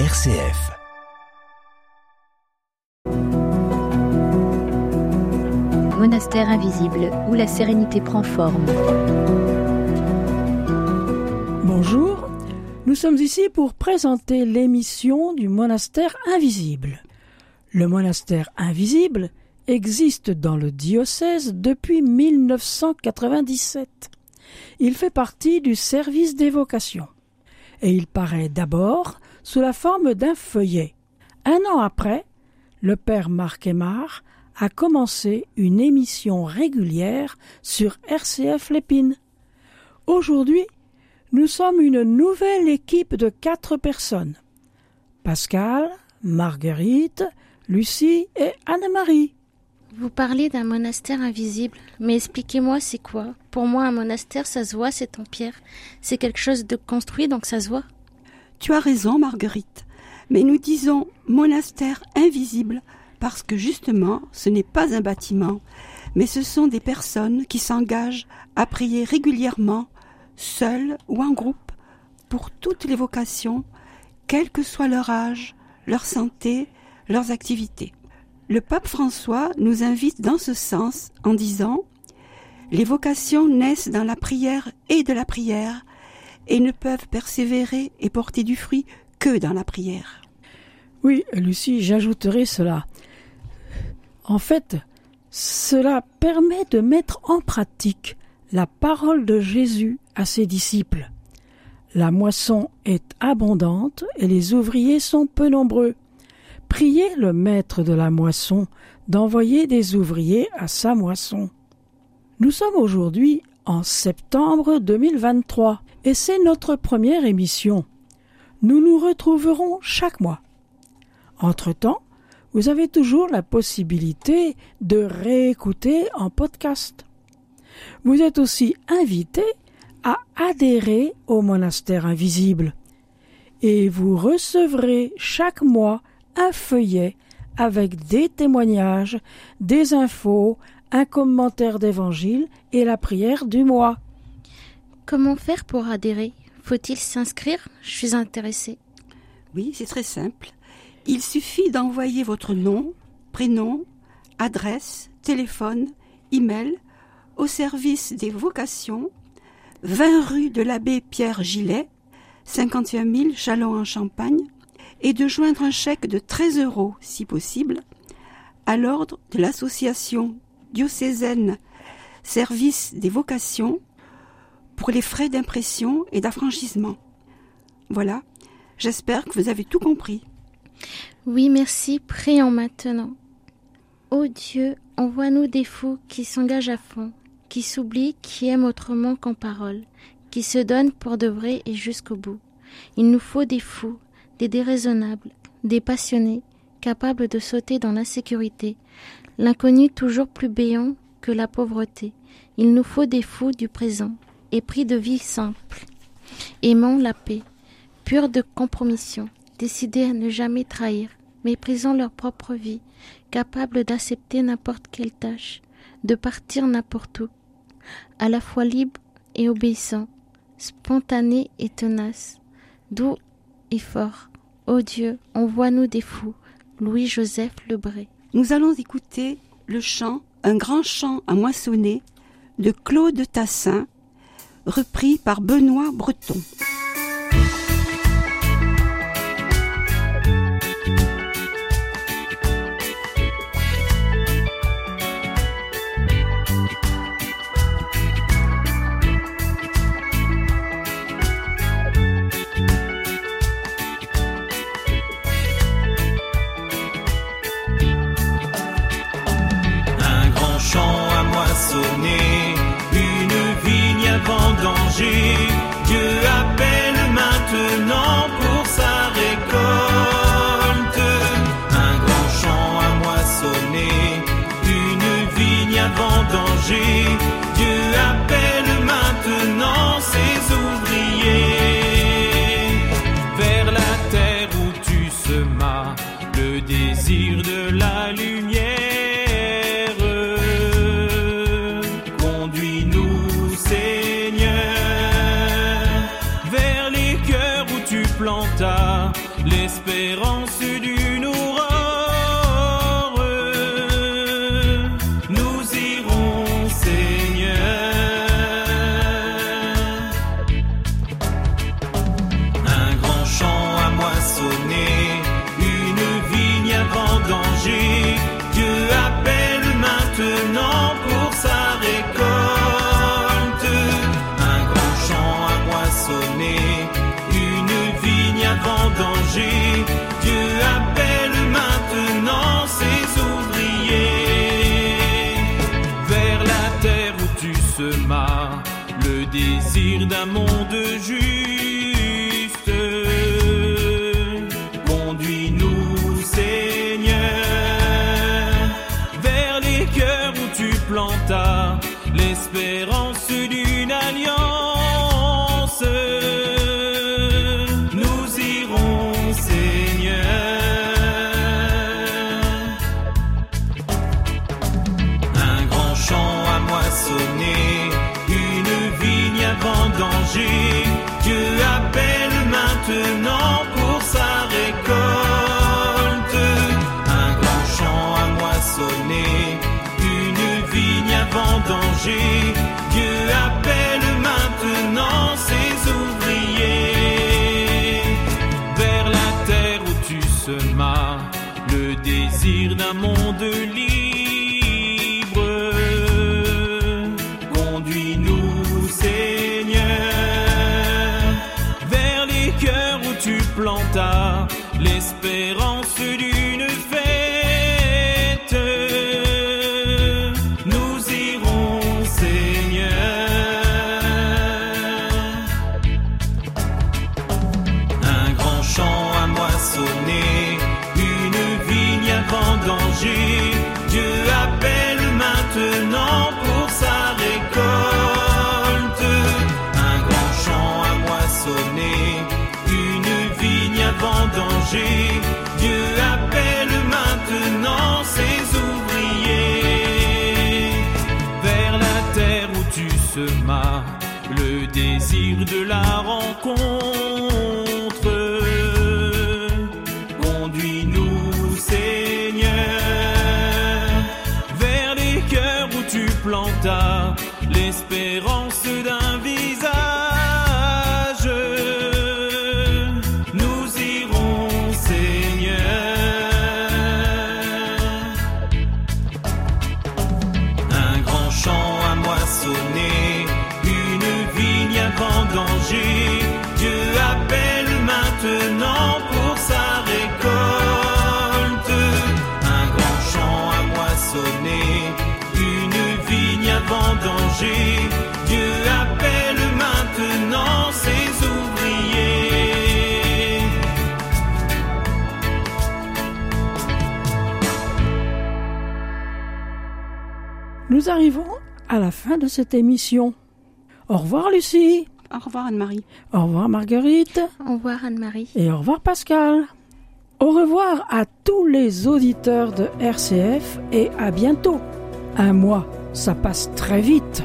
RCF. Monastère invisible où la sérénité prend forme. Bonjour, nous sommes ici pour présenter l'émission du monastère invisible. Le monastère invisible existe dans le diocèse depuis 1997. Il fait partie du service d'évocation et il paraît d'abord sous la forme d'un feuillet. Un an après, le père Marc Aymar a commencé une émission régulière sur RCF Lépine. Aujourd'hui, nous sommes une nouvelle équipe de quatre personnes. Pascal, Marguerite, Lucie et Anne-Marie. Vous parlez d'un monastère invisible, mais expliquez-moi c'est quoi Pour moi, un monastère, ça se voit, c'est en pierre. C'est quelque chose de construit, donc ça se voit. Tu as raison, Marguerite. Mais nous disons monastère invisible parce que justement, ce n'est pas un bâtiment, mais ce sont des personnes qui s'engagent à prier régulièrement, seules ou en groupe, pour toutes les vocations, quel que soit leur âge, leur santé, leurs activités. Le pape François nous invite dans ce sens en disant Les vocations naissent dans la prière et de la prière, et ne peuvent persévérer et porter du fruit que dans la prière. Oui, Lucie, j'ajouterai cela. En fait, cela permet de mettre en pratique la parole de Jésus à ses disciples. La moisson est abondante et les ouvriers sont peu nombreux. Priez le maître de la moisson d'envoyer des ouvriers à sa moisson. Nous sommes aujourd'hui en septembre 2023 et c'est notre première émission. Nous nous retrouverons chaque mois. Entre-temps, vous avez toujours la possibilité de réécouter en podcast. Vous êtes aussi invité à adhérer au monastère invisible et vous recevrez chaque mois un feuillet avec des témoignages, des infos, un commentaire d'évangile et la prière du mois. Comment faire pour adhérer? Faut-il s'inscrire? Je suis intéressée. Oui, c'est très simple. Il suffit d'envoyer votre nom, prénom, adresse, téléphone, email au service des vocations, 20 rue de l'abbé Pierre Gillet, 51 000 Chalon en Champagne, et de joindre un chèque de 13 euros, si possible, à l'ordre de l'association diocésaine Service des vocations pour les frais d'impression et d'affranchissement. Voilà, j'espère que vous avez tout compris. Oui, merci, prions maintenant. Ô Dieu, envoie-nous des fous qui s'engagent à fond, qui s'oublient, qui aiment autrement qu'en parole, qui se donnent pour de vrai et jusqu'au bout. Il nous faut des fous, des déraisonnables, des passionnés, capables de sauter dans l'insécurité, l'inconnu toujours plus béant que la pauvreté. Il nous faut des fous du présent, épris de vie simple, aimant la paix, purs de compromission, décidés à ne jamais trahir, méprisant leur propre vie, capables d'accepter n'importe quelle tâche, de partir n'importe où, à la fois libres et obéissants, spontanés et tenaces, doux et forts. Ô Dieu, envoie-nous des fous. Louis-Joseph Lebré. Nous allons écouter le chant Un grand chant à moissonner de Claude Tassin, repris par Benoît Breton. Une vigne à vendanger. Dieu appelle maintenant pour sa récolte. Un grand champ à moissonner, une vigne à vendanger. L'espérance d'une désir d'un monde libre. Le désir de la rencontre. Conduis-nous, Seigneur, vers les cœurs où tu plantas l'espérance d'un Dieu appelle maintenant pour sa récolte. Un grand champ à moissonner, une vigne à vendanger. Dieu appelle maintenant ses ouvriers. Nous arrivons à la fin de cette émission. Au revoir Lucie, Au revoir Anne-Marie. au revoir Marguerite Au revoir Anne-Marie. et au revoir Pascal. Au revoir à tous les auditeurs de RCF et à bientôt. Un mois, ça passe très vite.